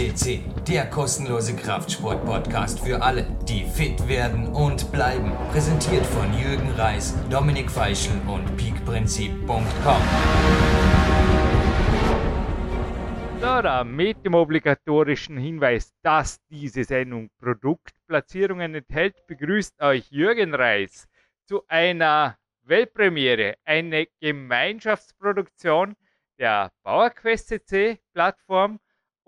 FCC, der kostenlose Kraftsport-Podcast für alle, die fit werden und bleiben. Präsentiert von Jürgen Reis, Dominik Feischl und peakprinzip.com. So, mit dem obligatorischen Hinweis, dass diese Sendung Produktplatzierungen enthält, begrüßt euch Jürgen Reis zu einer Weltpremiere, eine Gemeinschaftsproduktion der PowerQuest CC Plattform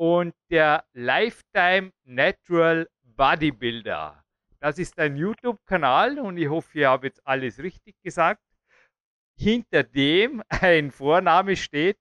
und der Lifetime Natural Bodybuilder. Das ist ein YouTube-Kanal und ich hoffe, ich habe jetzt alles richtig gesagt, hinter dem ein Vorname steht,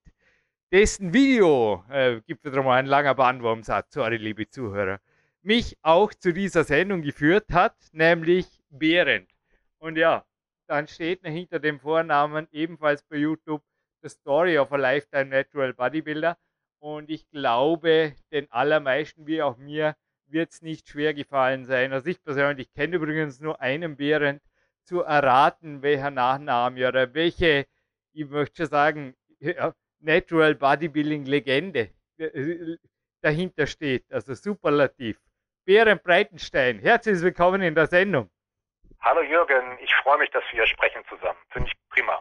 dessen Video, äh, gibt wieder mal ein langer Bandwurmsatz, sorry liebe Zuhörer, mich auch zu dieser Sendung geführt hat, nämlich Behrend. Und ja, dann steht hinter dem Vornamen ebenfalls bei YouTube The Story of a Lifetime Natural Bodybuilder. Und ich glaube, den allermeisten, wie auch mir, wird es nicht schwer gefallen sein. Also ich persönlich kenne übrigens nur einen Behrend, zu erraten, welcher Nachname oder welche, ich möchte schon sagen, Natural Bodybuilding Legende äh, dahinter steht. Also superlativ. Behrend Breitenstein, herzlich willkommen in der Sendung. Hallo Jürgen, ich freue mich, dass wir sprechen zusammen. Finde ich prima.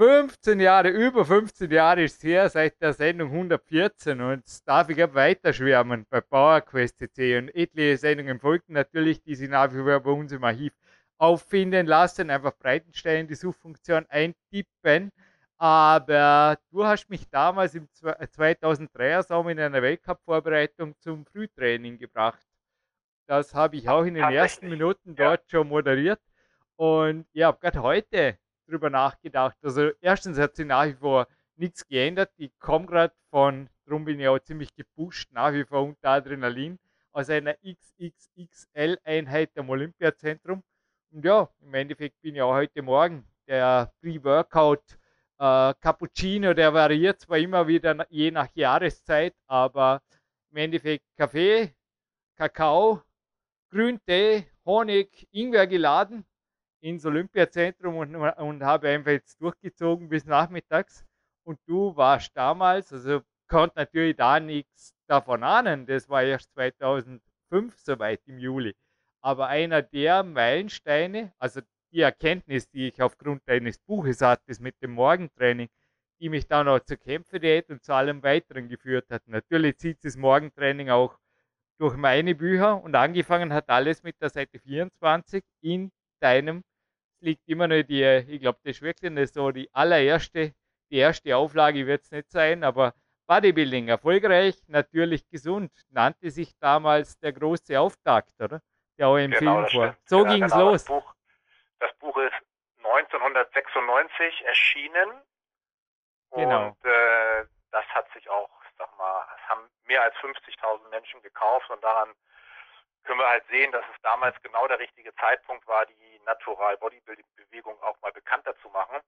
15 Jahre, über 15 Jahre ist es her seit der Sendung 114 und darf ich weiter schwärmen bei PowerQuest CC und etliche Sendungen folgten natürlich, die sich nach wie vor bei uns im Archiv auffinden lassen. Einfach Breitenstein in die Suchfunktion eintippen. Aber du hast mich damals im 2003er Sommer in einer Weltcup-Vorbereitung zum Frühtraining gebracht. Das habe ich auch in den ersten Minuten dort ja. schon moderiert. Und habe gerade heute drüber nachgedacht. Also erstens hat sich nach wie vor nichts geändert. Ich komme gerade von, darum bin ich auch ziemlich gepusht, nach wie vor unter Adrenalin, aus einer XXXL-Einheit am Olympiazentrum. Und ja, im Endeffekt bin ich auch heute Morgen der Pre-Workout äh, Cappuccino, der variiert zwar immer wieder je nach Jahreszeit, aber im Endeffekt Kaffee, Kakao, Grüntee, Honig, Ingwer geladen ins Olympiazentrum und, und habe einfach jetzt durchgezogen bis nachmittags. Und du warst damals, also konnte natürlich da nichts davon ahnen, das war erst 2005 soweit im Juli. Aber einer der Meilensteine, also die Erkenntnis, die ich aufgrund deines Buches hatte, mit dem Morgentraining, die mich dann auch zur Kämpferdiät und zu allem weiteren geführt hat. Natürlich zieht das Morgentraining auch durch meine Bücher und angefangen hat alles mit der Seite 24 in deinem liegt immer noch die, ich glaube, das ist wirklich nicht so die allererste, die erste Auflage wird es nicht sein, aber Bodybuilding erfolgreich, natürlich gesund, nannte sich damals der große Auftakt, oder? Der auch im genau, Film vor. So genau, ging es genau, los. Das Buch, das Buch ist 1996 erschienen. Genau. Und äh, das hat sich auch, sag mal, es haben mehr als 50.000 Menschen gekauft und daran können wir halt sehen, dass es damals genau der richtige Zeitpunkt war, die Natural Bodybuilding Bewegung auch mal bekannter zu machen.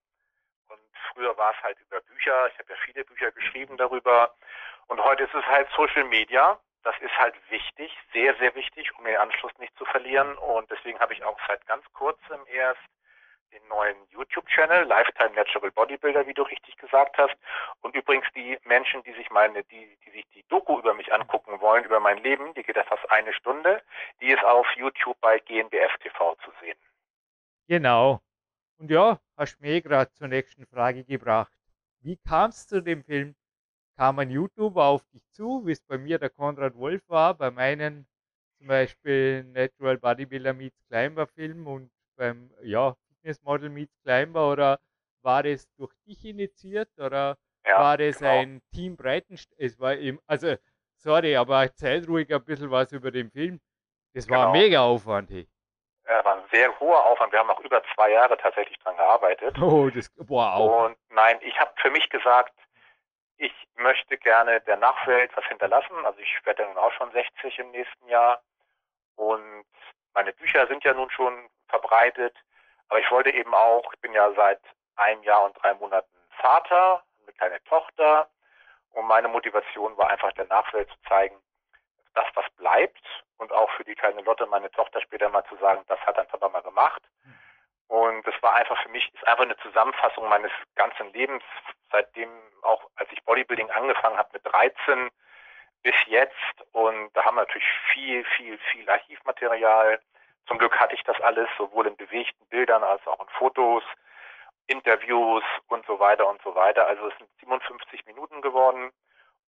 Und früher war es halt über Bücher. Ich habe ja viele Bücher geschrieben darüber. Und heute ist es halt Social Media. Das ist halt wichtig, sehr, sehr wichtig, um den Anschluss nicht zu verlieren. Und deswegen habe ich auch seit ganz kurzem erst den neuen YouTube-Channel, Lifetime Natural Bodybuilder, wie du richtig gesagt hast. Und übrigens die Menschen, die sich meine, die, die sich die Doku über mich angucken wollen, über mein Leben, die geht ja fast eine Stunde, die ist auf YouTube bei GNBF TV zu sehen. Genau. Und ja, hast mir gerade zur nächsten Frage gebracht. Wie kamst du zu dem Film? Kam ein YouTuber auf dich zu, wie es bei mir der Konrad Wolf war, bei meinen zum Beispiel Natural Bodybuilder Meets Climber Film und beim ja, Fitnessmodel Meets Climber oder war es durch dich initiiert oder ja, war es genau. ein Team Breitenstein? Es war eben, also sorry, aber erzähl ruhig ein bisschen was über den Film. Das war genau. ein mega Aufwand. Hey. Ja, war ein sehr hoher Aufwand. Wir haben auch über zwei Jahre tatsächlich dran gearbeitet. Oh, das, wow. Und nein, ich habe für mich gesagt, ich möchte gerne der Nachwelt was hinterlassen. Also ich werde nun auch schon 60 im nächsten Jahr. Und meine Bücher sind ja nun schon verbreitet. Aber ich wollte eben auch, ich bin ja seit einem Jahr und drei Monaten Vater, eine kleine Tochter. Und meine Motivation war einfach der Nachwelt zu zeigen, das, was bleibt und auch für die kleine Lotte, meine Tochter, später mal zu sagen, das hat dein Papa mal gemacht. Und das war einfach für mich, ist einfach eine Zusammenfassung meines ganzen Lebens, seitdem auch, als ich Bodybuilding angefangen habe mit 13, bis jetzt. Und da haben wir natürlich viel, viel, viel Archivmaterial. Zum Glück hatte ich das alles, sowohl in bewegten Bildern als auch in Fotos, Interviews und so weiter und so weiter. Also es sind 57 Minuten geworden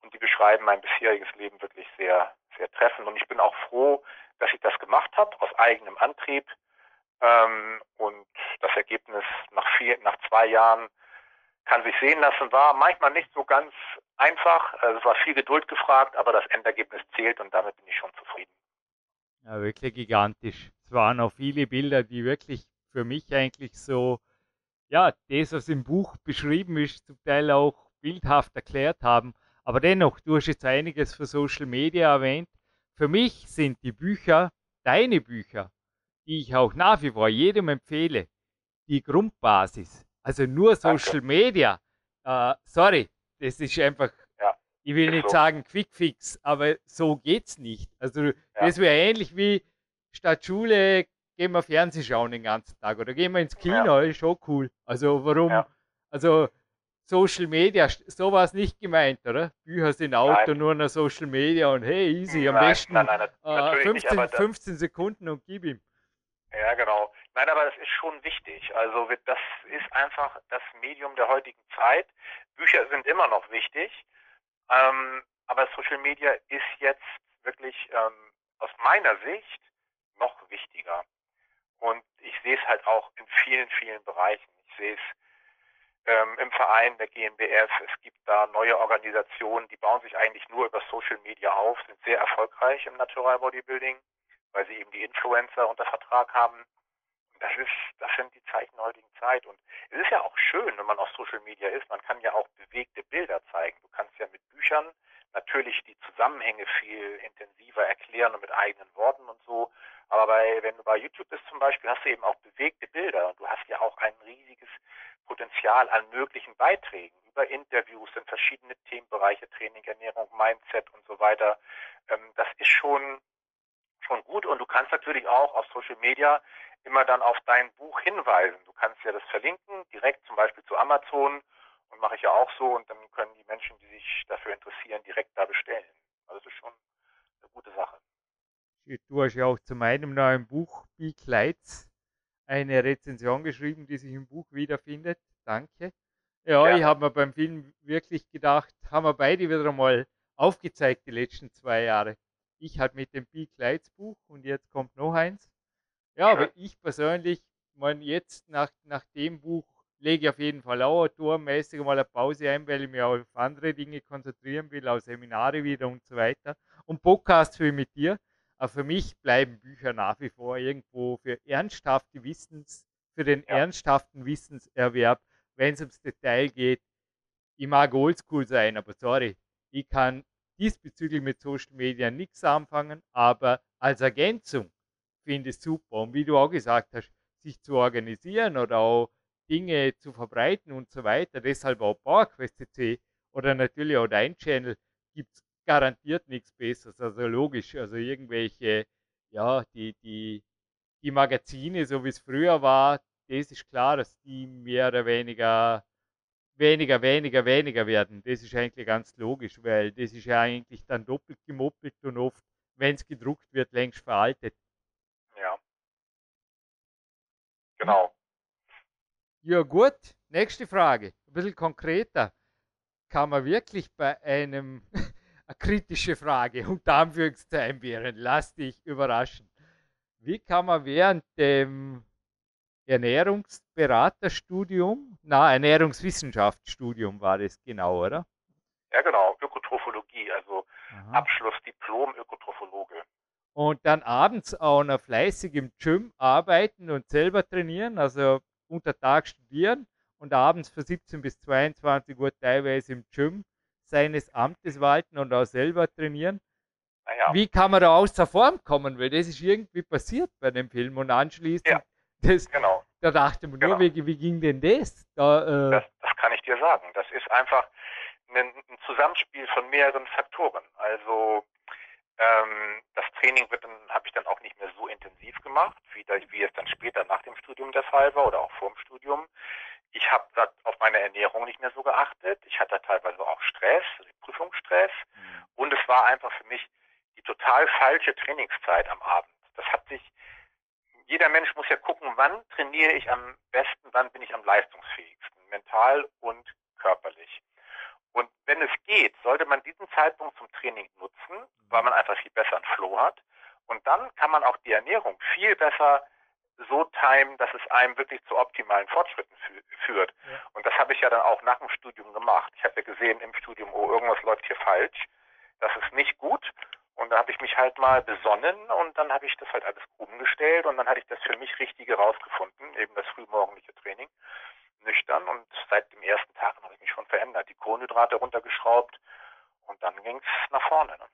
und die beschreiben mein bisheriges Leben wirklich sehr, sehr treffend. Und ich bin auch froh, dass ich das gemacht habe, aus eigenem Antrieb. Ähm, und das Ergebnis nach, vier, nach zwei Jahren kann sich sehen lassen, war manchmal nicht so ganz einfach. Also es war viel Geduld gefragt, aber das Endergebnis zählt und damit bin ich schon zufrieden. Ja, wirklich gigantisch. Es waren auch viele Bilder, die wirklich für mich eigentlich so, ja, das, was im Buch beschrieben ist, zum Teil auch bildhaft erklärt haben. Aber dennoch, du hast jetzt einiges für Social Media erwähnt. Für mich sind die Bücher, deine Bücher, die ich auch nach wie vor jedem empfehle, die Grundbasis. Also nur Social Danke. Media. Uh, sorry, das ist einfach, ja, ich will nicht so. sagen Quickfix, aber so geht's nicht. Also ja. das wäre ähnlich wie statt Schule gehen wir Fernseh schauen den ganzen Tag oder gehen wir ins Kino, ja. ist schon cool. Also warum, also Social Media, so war es nicht gemeint, oder? Bücher sind Auto, nein. nur noch Social Media und hey, easy, am nein, besten nein, äh, 15, nicht, 15 Sekunden und gib ihm. Ja, genau. Nein, aber das ist schon wichtig. Also das ist einfach das Medium der heutigen Zeit. Bücher sind immer noch wichtig, ähm, aber Social Media ist jetzt wirklich ähm, aus meiner Sicht noch wichtiger. Und ich sehe es halt auch in vielen, vielen Bereichen. Ich sehe es ähm, im Verein der GmbF. Es gibt da neue Organisationen, die bauen sich eigentlich nur über Social Media auf, sind sehr erfolgreich im Natural Bodybuilding, weil sie eben die Influencer unter Vertrag haben. Das ist, das sind die Zeichen der heutigen Zeit. Und es ist ja auch schön, wenn man auf Social Media ist. Man kann ja auch bewegte Bilder zeigen. Du kannst ja mit Büchern natürlich die Zusammenhänge viel intensiver erklären und mit eigenen Worten und so. Aber bei, wenn du bei YouTube bist zum Beispiel, hast du eben auch bewegte Bilder und du hast ja auch ein riesiges Potenzial an möglichen Beiträgen über Interviews in verschiedene Themenbereiche, Training, Ernährung, Mindset und so weiter. Ähm, das ist schon, schon gut und du kannst natürlich auch auf Social Media immer dann auf dein Buch hinweisen. Du kannst ja das verlinken, direkt zum Beispiel zu Amazon und mache ich ja auch so und dann können die Menschen, die sich dafür interessieren, direkt da bestellen. Also das ist schon eine gute Sache. Du hast ja auch zu meinem neuen Buch Big Lights eine Rezension geschrieben, die sich im Buch wiederfindet. Danke. Ja, ja. ich habe mir beim Film wirklich gedacht, haben wir beide wieder einmal aufgezeigt die letzten zwei Jahre. Ich halt mit dem Big Lights Buch und jetzt kommt noch eins. Ja, aber ich persönlich, mein, jetzt nach, nach dem Buch lege ich auf jeden Fall auch autormäßig mal eine Pause ein, weil ich mich auch auf andere Dinge konzentrieren will, auf Seminare wieder und so weiter. Und Podcasts für mit dir. Aber für mich bleiben Bücher nach wie vor irgendwo für ernsthafte Wissens, für den ja. ernsthaften Wissenserwerb, wenn es ums Detail geht. Ich mag oldschool sein, aber sorry, ich kann diesbezüglich mit Social Media nichts anfangen, aber als Ergänzung finde ich es super. Und wie du auch gesagt hast, sich zu organisieren oder auch Dinge zu verbreiten und so weiter. Deshalb auch PowerQuest.cc oder natürlich auch dein Channel gibt es garantiert nichts Besseres. Also logisch, also irgendwelche, ja, die, die, die Magazine, so wie es früher war, das ist klar, dass die mehr oder weniger weniger, weniger, weniger werden. Das ist eigentlich ganz logisch, weil das ist ja eigentlich dann doppelt gemoppelt und oft, wenn es gedruckt wird, längst veraltet. Ja. Genau. Ja gut, nächste Frage. Ein bisschen konkreter. Kann man wirklich bei einem, eine kritische Frage, unter Anführungszeichen wären, lass dich überraschen. Wie kann man während dem Ernährungsberaterstudium, na, Ernährungswissenschaftsstudium war das genau, oder? Ja, genau, Ökotrophologie, also Aha. Abschluss Diplom Ökotrophologe. Und dann abends auch noch fleißig im Gym arbeiten und selber trainieren, also unter Tag studieren und abends von 17 bis 22 Uhr teilweise im Gym seines Amtes walten und auch selber trainieren. Ja. Wie kann man da aus der Form kommen? Weil das ist irgendwie passiert bei dem Film und anschließend, ja, das, genau. da dachte man genau. nur, wie, wie ging denn das? Da, äh, das? Das kann ich dir sagen. Das ist einfach ein, ein Zusammenspiel von mehreren Faktoren. Also ähm, das Training wird dann, habe ich dann auch nicht mehr so intensiv gemacht, wie, da, wie es dann später nach dem Studium der Fall war oder auch vor dem Studium. Ich habe auf meine Ernährung nicht mehr so geachtet. Ich hatte teilweise auch Stress, Prüfungsstress. Mhm. Und es war einfach für mich die total falsche Trainingszeit am Abend. Das hat sich, jeder Mensch muss ja gucken, wann trainiere ich am besten, wann bin ich am leistungsfähigsten, mental und körperlich. Und wenn es geht, sollte man diesen Zeitpunkt zum Training nutzen, weil man einfach viel besser einen Flow hat. Und dann kann man auch die Ernährung viel besser so timen, dass es einem wirklich zu optimalen Fortschritten fü führt. Ja. Und das habe ich ja dann auch nach dem Studium gemacht. Ich habe ja gesehen im Studium, oh, irgendwas läuft hier falsch. Das ist nicht gut. Und da habe ich mich halt mal besonnen und dann habe ich das halt alles umgestellt und dann hatte ich das für mich Richtige rausgefunden, eben das frühmorgendliche Training, nüchtern. Und seit dem ersten Tag habe ich mich schon verändert. Die Kohlenhydrate runtergeschraubt und dann ging es nach vorne. Ne?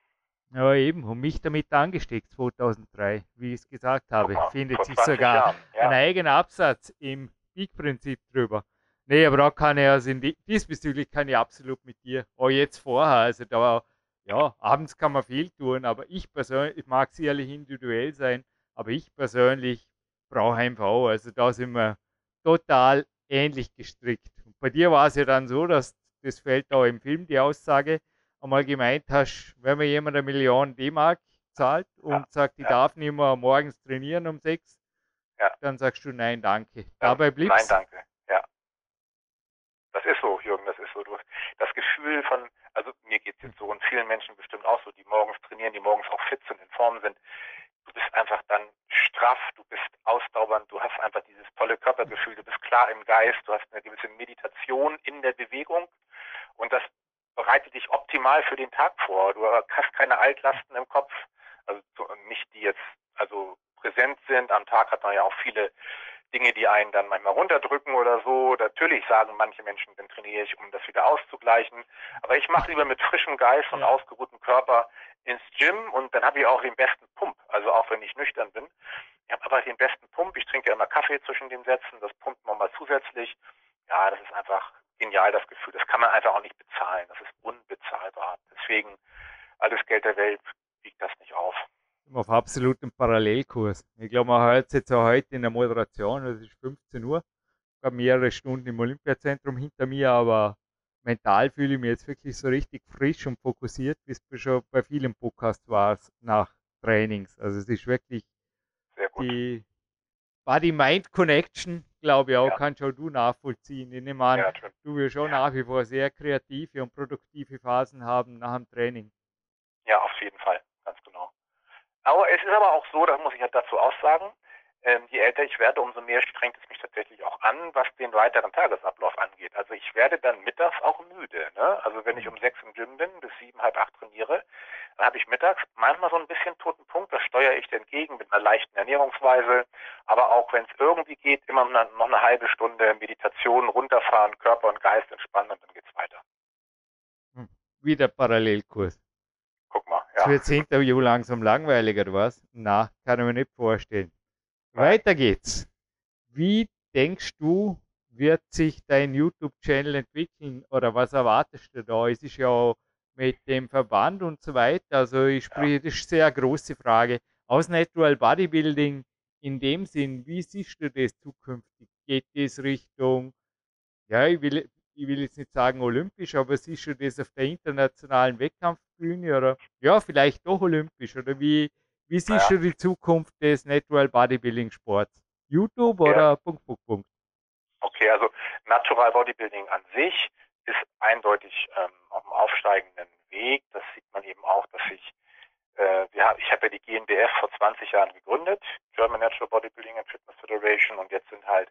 Ja, eben, und mich damit angesteckt 2003, wie ich es gesagt habe. Mal, Findet sich sogar ja. ein eigener Absatz im Peak-Prinzip drüber. Nee, aber da kann ich also die, diesbezüglich kann ich absolut mit dir, auch jetzt vorher, also da, ja, abends kann man viel tun, aber ich persönlich, ich mag sicherlich individuell sein, aber ich persönlich brauche einfach auch, also da sind wir total ähnlich gestrickt. Und bei dir war es ja dann so, dass das fällt auch im Film die Aussage, einmal gemeint hast, wenn mir jemand eine Million D-Mark zahlt und ja, sagt, ich ja. darf nicht mehr morgens trainieren um sechs, ja. dann sagst du nein, danke. Dabei bliebst Nein, danke. Das ist so, Jürgen, das ist so. Du, das Gefühl von, also mir geht es jetzt so und vielen Menschen bestimmt auch so, die morgens trainieren, die morgens auch fit sind, in Form sind. Du bist einfach dann straff, du bist ausdauernd, du hast einfach dieses tolle Körpergefühl, du bist klar im Geist, du hast eine gewisse Meditation in der Bewegung und das bereite dich optimal für den Tag vor. Du hast keine Altlasten im Kopf, also nicht die jetzt also präsent sind. Am Tag hat man ja auch viele Dinge, die einen dann manchmal runterdrücken oder so. Natürlich sagen manche Menschen, dann trainiere ich, um das wieder auszugleichen. Aber ich mache lieber mit frischem Geist und ausgeruhtem Körper ins Gym und dann habe ich auch den besten Pump. Also auch wenn ich nüchtern bin. Ich habe aber den besten Pump. Ich trinke ja immer Kaffee zwischen den Sätzen. Das pumpt man mal zusätzlich. Ja, das ist einfach genial, das Gefühl. Das kann man einfach auch nicht bezahlen. Das ist unbezahlbar. Deswegen, alles Geld der Welt wiegt das nicht auf. Auf absolutem Parallelkurs. Ich glaube, man hört es jetzt auch heute in der Moderation, es ist 15 Uhr. Ich habe mehrere Stunden im Olympiazentrum hinter mir, aber mental fühle ich mich jetzt wirklich so richtig frisch und fokussiert, wie es schon bei vielen Podcasts war nach Trainings. Also es ist wirklich die Body-Mind-Connection, glaube ich auch, ja. kannst auch du nachvollziehen. Ich nehme an, ja, du wirst schon ja. nach wie vor sehr kreative und produktive Phasen haben nach dem Training. Ja, auf jeden Fall. Aber es ist aber auch so, das muss ich ja dazu auch sagen, ähm, je älter ich werde, umso mehr strengt es mich tatsächlich auch an, was den weiteren Tagesablauf angeht. Also ich werde dann mittags auch müde. Ne? Also wenn ich um sechs im Gym bin, bis sieben, halb acht trainiere, dann habe ich mittags manchmal so ein bisschen toten Punkt. Das steuere ich entgegen mit einer leichten Ernährungsweise. Aber auch wenn es irgendwie geht, immer noch eine halbe Stunde Meditation, runterfahren, Körper und Geist entspannen und dann geht's weiter. Hm. Wieder Parallelkurs. Guck mal, ja. Das wird das Interview langsam langweiliger, oder was? Na, kann ich mir nicht vorstellen. Weiter geht's. Wie denkst du, wird sich dein YouTube-Channel entwickeln oder was erwartest du da? Es ist ja mit dem Verband und so weiter. Also ich spreche, das ist eine sehr große Frage. Aus Natural Bodybuilding in dem Sinn, wie siehst du das zukünftig? Geht das Richtung, ja, ich will, ich will jetzt nicht sagen olympisch, aber siehst du das auf der internationalen Wettkampfbühne oder ja, vielleicht doch olympisch oder wie, wie siehst ja. du die Zukunft des Natural Bodybuilding Sports? YouTube oder ja. Punkt, Punkt, Punkt? Okay, also Natural Bodybuilding an sich ist eindeutig ähm, auf dem aufsteigenden Weg. Das sieht man eben auch, dass ich, äh, wir, ich habe ja die GNBF vor 20 Jahren gegründet, German Natural Bodybuilding and Fitness Federation, und jetzt sind halt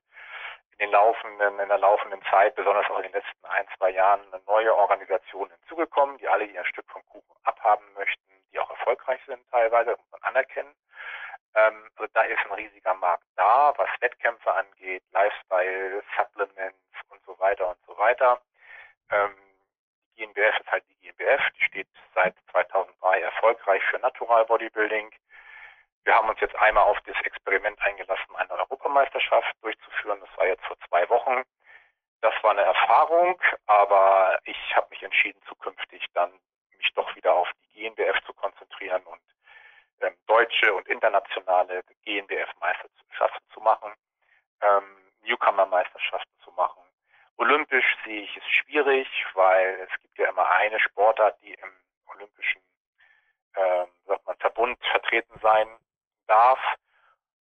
den laufenden, in der laufenden Zeit, besonders auch in den letzten ein, zwei Jahren, neue Organisationen hinzugekommen, die alle ihr Stück vom Kuchen abhaben möchten die auch erfolgreich sind teilweise, muss man anerkennen. Ähm, also da ist ein riesiger Markt da, was Wettkämpfe angeht, Lifestyle, Supplements und so weiter und so weiter. Ähm, die GmbF ist halt die GmbF, die steht seit 2003 erfolgreich für Natural Bodybuilding. Wir haben uns jetzt einmal auf das Experiment eingelassen, eine Europameisterschaft durchzuführen. Das war jetzt vor zwei Wochen. Das war eine Erfahrung, aber ich habe mich entschieden, zukünftig dann mich doch wieder auf die GNBF zu konzentrieren und ähm, deutsche und internationale GNBF-Meisterschaften zu machen, ähm, Newcomer-Meisterschaften zu machen. olympisch sehe ich es schwierig, weil es gibt ja immer eine Sportart, die im olympischen äh, sagt man, Verbund vertreten sein darf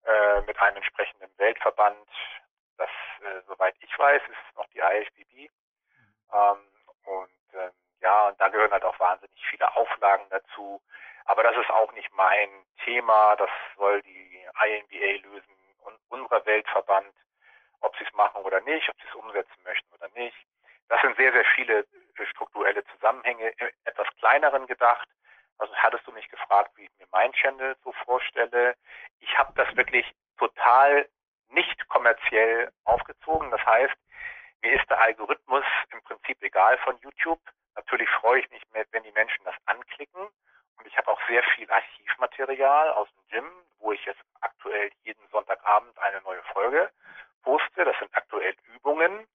äh, mit einem entsprechenden Weltverband. Das, äh, soweit ich weiß, ist noch die IFBB. Ähm, und ähm, ja, und da gehören halt auch wahnsinnig viele Auflagen dazu. Aber das ist auch nicht mein Thema. Das soll die INBA lösen und unser Weltverband, ob sie es machen oder nicht, ob sie es umsetzen möchten oder nicht. Das sind sehr, sehr viele strukturelle Zusammenhänge, etwas kleineren gedacht. Also hattest du mich gefragt, wie ich mir mein Channel so vorstelle. Ich habe das wirklich total nicht kommerziell aufgezogen. Das heißt, mir ist der Algorithmus im Prinzip egal von YouTube. Natürlich freue ich mich, wenn die Menschen das anklicken. Und ich habe auch sehr viel Archivmaterial aus dem Gym, wo ich jetzt aktuell Sonntagabend eine neue Folge poste. Das sind aktuell Übungen.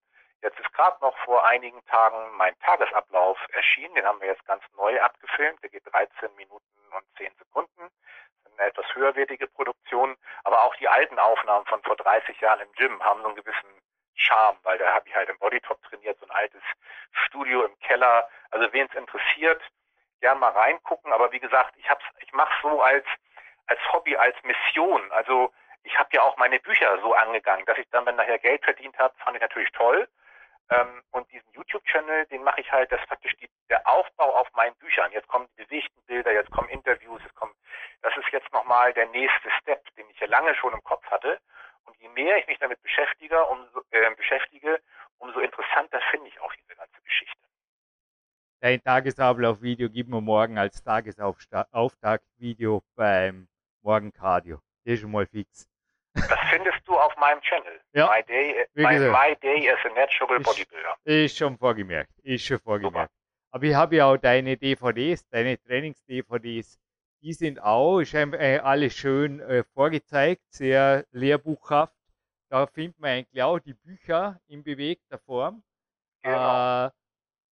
Jetzt ist gerade noch vor einigen Tagen mein Tagesablauf erschienen. Den haben wir jetzt ganz neu abgefilmt. Der geht 13 Minuten und 10 Sekunden. Das ist eine etwas höherwertige Produktion. Aber auch die alten Aufnahmen von vor 30 Jahren im Gym haben so einen gewissen Charme, weil da habe ich halt im Bodytop trainiert, so ein altes Studio im Keller. Also wen es interessiert, gern mal reingucken. Aber wie gesagt, ich ich mache so als als Hobby, als Mission. Also auch meine Bücher so angegangen, dass ich dann, wenn nachher Geld verdient habe, fand ich natürlich toll. Ähm, und diesen YouTube-Channel, den mache ich halt, das ist praktisch die, der Aufbau auf meinen Büchern. Jetzt kommen die bewegten Bilder, jetzt kommen Interviews, jetzt kommen, das ist jetzt nochmal der nächste Step, den ich ja lange schon im Kopf hatte. Und je mehr ich mich damit beschäftige, umso, äh, beschäftige, umso interessanter finde ich auch diese ganze Geschichte. Dein Tagesablauf-Video gib mir morgen als Tagesauftakt-Video beim Morgencardio. Das ist schon mal fix. Findest du auf meinem Channel. Ja. My Day, my, my Day as a Natural Bodybuilder. Ist schon vorgemerkt. Ist schon vorgemerkt. Super. Aber ich habe ja auch deine DVDs, deine Trainings-DVDs. Die sind auch, ist äh, alles schön äh, vorgezeigt, sehr lehrbuchhaft. Da findet man eigentlich auch die Bücher in bewegter Form. Genau. Äh,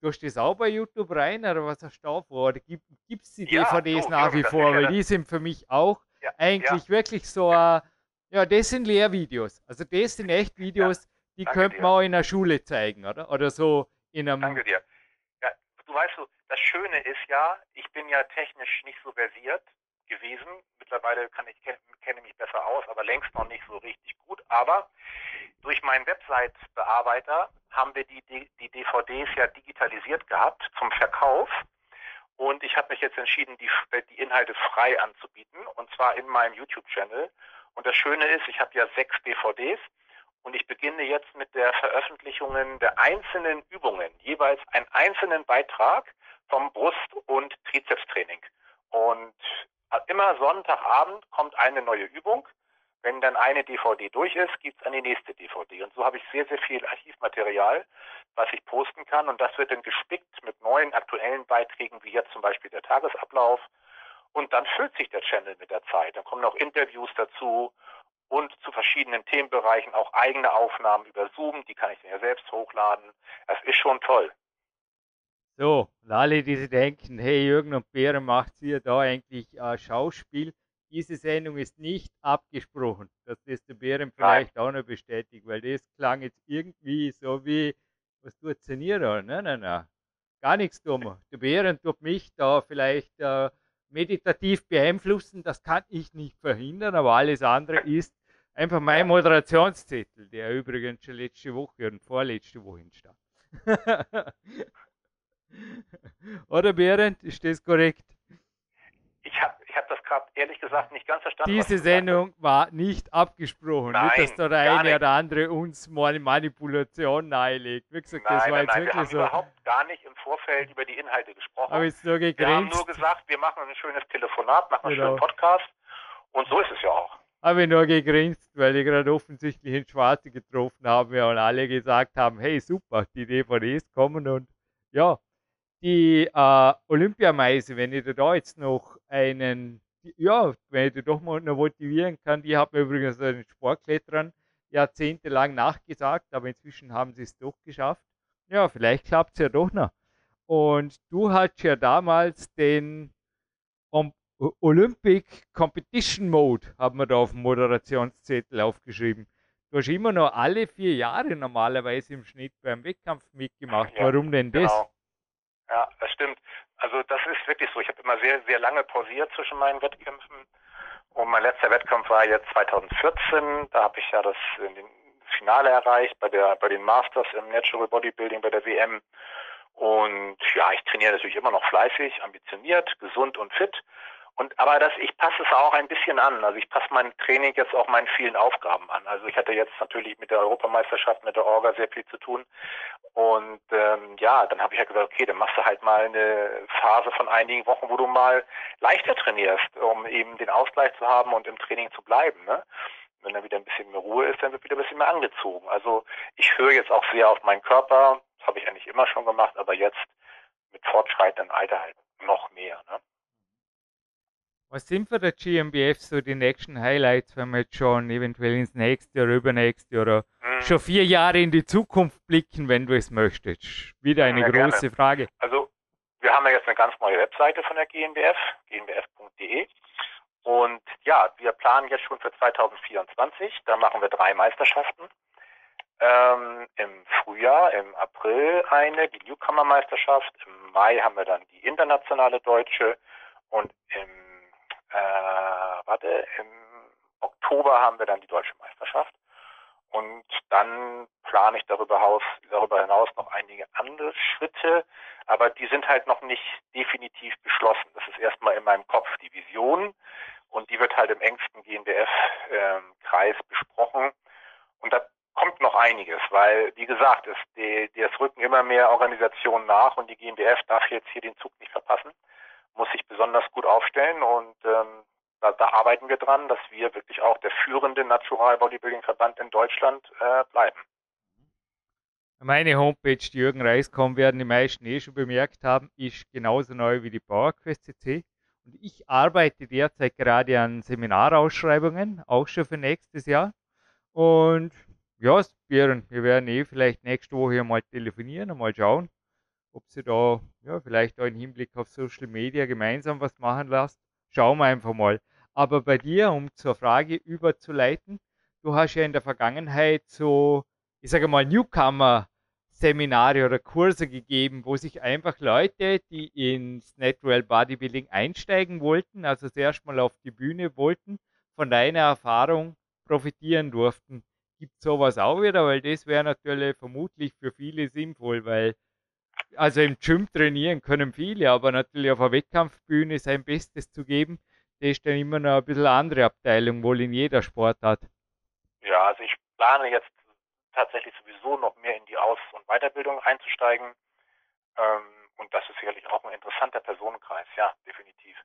du das auch bei YouTube rein oder was hast du da vor? Oder gibt es die ja, DVDs so, nach wie vor? Weil die sind für mich auch ja, eigentlich wirklich so, äh, ja, das sind Lehrvideos. Also das sind echt Videos, die könnte man auch in der Schule zeigen, oder? Oder so in einem. Danke dir. Ja, du weißt so, das Schöne ist ja, ich bin ja technisch nicht so versiert gewesen. Mittlerweile kann ich kenne mich besser aus, aber längst noch nicht so richtig gut. Aber durch meinen Website-Bearbeiter haben wir die, die, die DVDs ja digitalisiert gehabt zum Verkauf. Und ich habe mich jetzt entschieden, die, die Inhalte frei anzubieten, und zwar in meinem YouTube-Channel. Und das Schöne ist, ich habe ja sechs DVDs und ich beginne jetzt mit der Veröffentlichung der einzelnen Übungen, jeweils einen einzelnen Beitrag vom Brust- und Trizepstraining. Und immer Sonntagabend kommt eine neue Übung. Wenn dann eine DVD durch ist, gibt es eine nächste DVD. Und so habe ich sehr, sehr viel Archivmaterial, was ich posten kann. Und das wird dann gespickt mit neuen aktuellen Beiträgen, wie jetzt zum Beispiel der Tagesablauf. Und dann füllt sich der Channel mit der Zeit. Dann kommen noch Interviews dazu und zu verschiedenen Themenbereichen auch eigene Aufnahmen über Zoom. Die kann ich dann ja selbst hochladen. Das ist schon toll. So, und alle, die sich denken, hey, Jürgen und Bären macht hier da eigentlich äh, Schauspiel. Diese Sendung ist nicht abgesprochen, das der Bären vielleicht Nein. auch noch bestätigt, weil das klang jetzt irgendwie so wie, was tut denn hier da? Nein, nein, nein, gar nichts dummer. Der Bären tut mich da vielleicht äh, meditativ beeinflussen, das kann ich nicht verhindern, aber alles andere ist einfach mein Moderationszettel, der übrigens schon letzte Woche und vorletzte Woche stand. Oder Berend, ist das korrekt? Ich habe ich hab das gerade ehrlich gesagt nicht ganz verstanden. Diese Sendung war nicht abgesprochen. Nein, nicht, dass da der eine oder andere uns mal Manipulation nahelegt. Wie gesagt, nein, das war nein, jetzt nein, wirklich wir haben so. überhaupt gar nicht im Vorfeld über die Inhalte gesprochen. Aber jetzt nur gegrenzt. wir haben nur gesagt, wir machen ein schönes Telefonat, machen einen Genau. schönen Podcast. Und so ist es ja auch. Habe ich nur gegrinst, weil ich gerade offensichtlich in Schwarze getroffen habe und alle gesagt haben, hey super, die DVDs kommen und ja, die äh, Olympiameise, wenn ich dir da jetzt noch einen, ja, wenn ich dir doch mal noch motivieren kann, die hat mir übrigens den Sportklettern jahrzehntelang nachgesagt, aber inzwischen haben sie es doch geschafft. Ja, vielleicht klappt es ja doch noch. Und du hattest ja damals den Olympic Competition Mode, haben wir da auf dem Moderationszettel aufgeschrieben. Du hast immer noch alle vier Jahre normalerweise im Schnitt beim Wettkampf mitgemacht. Ja, Warum denn das? Genau. Ja, das stimmt. Also das ist wirklich so. Ich habe immer sehr, sehr lange pausiert zwischen meinen Wettkämpfen. Und mein letzter Wettkampf war jetzt 2014. Da habe ich ja das Finale erreicht bei der bei den Masters im Natural Bodybuilding bei der WM. Und ja, ich trainiere natürlich immer noch fleißig, ambitioniert, gesund und fit. Und aber das, ich passe es auch ein bisschen an. Also ich passe mein Training jetzt auch meinen vielen Aufgaben an. Also ich hatte jetzt natürlich mit der Europameisterschaft, mit der Orga sehr viel zu tun. Und ähm, ja, dann habe ich ja gesagt, okay, dann machst du halt mal eine Phase von einigen Wochen, wo du mal leichter trainierst, um eben den Ausgleich zu haben und im Training zu bleiben. Ne? Wenn dann wieder ein bisschen mehr Ruhe ist, dann wird wieder ein bisschen mehr angezogen. Also ich höre jetzt auch sehr auf meinen Körper. Das habe ich eigentlich immer schon gemacht, aber jetzt mit fortschreitendem Alter halt noch mehr. Ne? Was sind für der GmbF so die nächsten Highlights, wenn wir jetzt schon eventuell ins nächste oder übernächste oder mhm. schon vier Jahre in die Zukunft blicken, wenn du es möchtest? Wieder eine ja, große gerne. Frage. Also wir haben ja jetzt eine ganz neue Webseite von der GmbF, gnbf.de. Und ja, wir planen jetzt schon für 2024. Da machen wir drei Meisterschaften. Ähm, Im Frühjahr, im April eine, die Newcomer-Meisterschaft. Im Mai haben wir dann die internationale Deutsche. Und im äh, warte, im Oktober haben wir dann die deutsche Meisterschaft. Und dann plane ich darüber hinaus, darüber hinaus noch einige andere Schritte, aber die sind halt noch nicht definitiv beschlossen. Das ist erstmal in meinem Kopf die Vision und die wird halt im engsten GNBF-Kreis ähm, besprochen. Und da kommt noch einiges, weil, wie gesagt, es, die, es rücken immer mehr Organisationen nach und die GmbF darf jetzt hier den Zug nicht verpassen muss sich besonders gut aufstellen und ähm, da, da, arbeiten wir dran, dass wir wirklich auch der führende Natural Bodybuilding Verband in Deutschland äh, bleiben. Meine Homepage, die Jürgen Reiskom, werden die meisten eh schon bemerkt haben, ist genauso neu wie die PowerQuest CC. Und ich arbeite derzeit gerade an Seminarausschreibungen, auch schon für nächstes Jahr. Und ja, wir werden eh vielleicht nächste Woche mal telefonieren und mal schauen, ob sie da ja, vielleicht auch im Hinblick auf Social Media gemeinsam was machen lässt. Schauen wir einfach mal. Aber bei dir, um zur Frage überzuleiten, du hast ja in der Vergangenheit so, ich sage mal, Newcomer-Seminare oder Kurse gegeben, wo sich einfach Leute, die ins Natural Bodybuilding einsteigen wollten, also zuerst mal auf die Bühne wollten, von deiner Erfahrung profitieren durften. Gibt sowas auch wieder? Weil das wäre natürlich vermutlich für viele sinnvoll, weil also im Gym trainieren können viele, aber natürlich auf einer Wettkampfbühne sein Bestes zu geben, das ist dann immer noch ein bisschen andere Abteilung, wohl in jeder Sportart. Ja, also ich plane jetzt tatsächlich sowieso noch mehr in die Aus- und Weiterbildung einzusteigen. Ähm, und das ist sicherlich auch ein interessanter Personenkreis, ja, definitiv.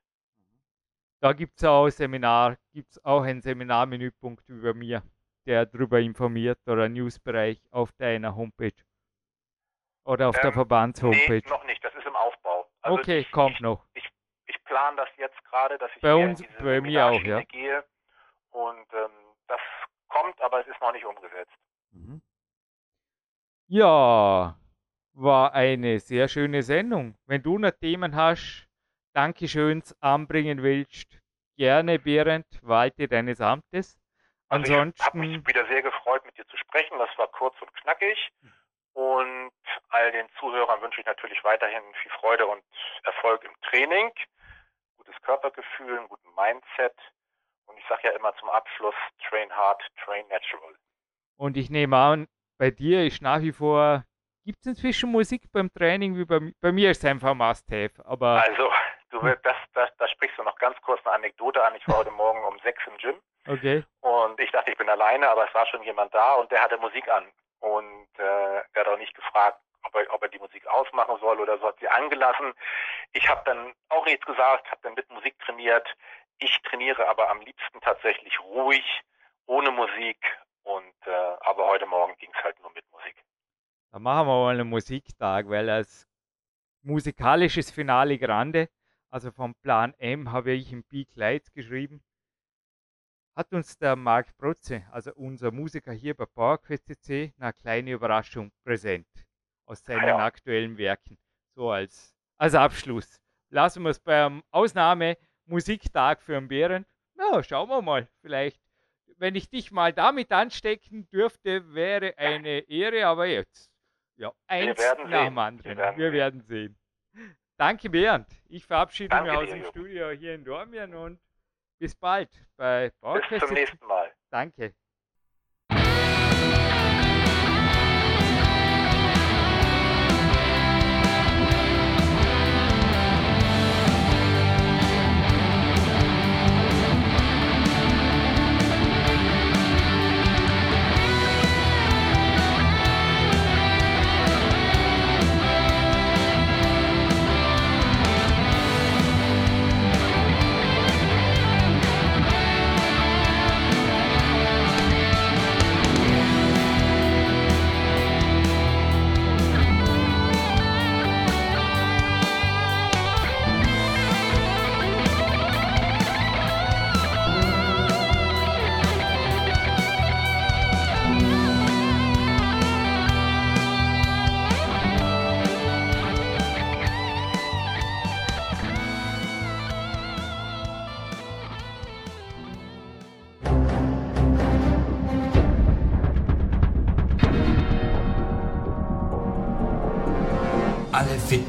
Da gibt es auch Seminar, gibt es auch einen Seminarmenüpunkt über mir, der darüber informiert oder ein Newsbereich auf deiner Homepage. Oder auf ähm, der Verbandshomepage? Nee, noch nicht, das ist im Aufbau. Also okay, ich, kommt ich, noch. Ich, ich plane das jetzt gerade, dass ich bei uns, bei mir auch, ja. gehe. Und ähm, das kommt, aber es ist noch nicht umgesetzt. Mhm. Ja, war eine sehr schöne Sendung. Wenn du noch Themen hast, Dankeschöns anbringen willst, gerne, Berend, walte deines Amtes. Also Ansonsten. Ich habe mich wieder sehr gefreut, mit dir zu sprechen. Das war kurz und knackig. Und all den Zuhörern wünsche ich natürlich weiterhin viel Freude und Erfolg im Training, gutes Körpergefühl, einen guten Mindset. Und ich sage ja immer zum Abschluss, train hard, train natural. Und ich nehme an, bei dir ist nach wie vor, gibt es inzwischen Musik beim Training? Wie bei, bei mir ist es einfach Must-Have. Aber also, du, das, das, das sprichst du noch ganz kurz eine Anekdote an. Ich war heute Morgen um sechs im Gym. Okay. Und ich dachte, ich bin alleine, aber es war schon jemand da und der hatte Musik an. Und äh, er hat auch nicht gefragt, ob er, ob er die Musik ausmachen soll oder so, hat sie angelassen. Ich habe dann auch nichts gesagt, habe dann mit Musik trainiert. Ich trainiere aber am liebsten tatsächlich ruhig, ohne Musik. Und äh, aber heute Morgen ging es halt nur mit Musik. Dann machen wir mal einen Musiktag, weil als musikalisches Finale Grande, also vom Plan M, habe ich im Peak Lights geschrieben hat uns der Marc Protze, also unser Musiker hier bei PowerQuest CC, eine kleine Überraschung präsent aus seinen ja. aktuellen Werken. So als, als Abschluss. Lassen wir es beim Ausnahme Musiktag für einen Bären. Ja, schauen wir mal. Vielleicht wenn ich dich mal damit anstecken dürfte, wäre eine Ehre, aber jetzt. Ja, eins nach dem anderen. Wir werden, Wir werden sehen. Danke, Bernd. Ich verabschiede Danke mich aus dem Studio hier in Dormien und bis bald bei Bauerquest. Bis zum nächsten Mal. Danke.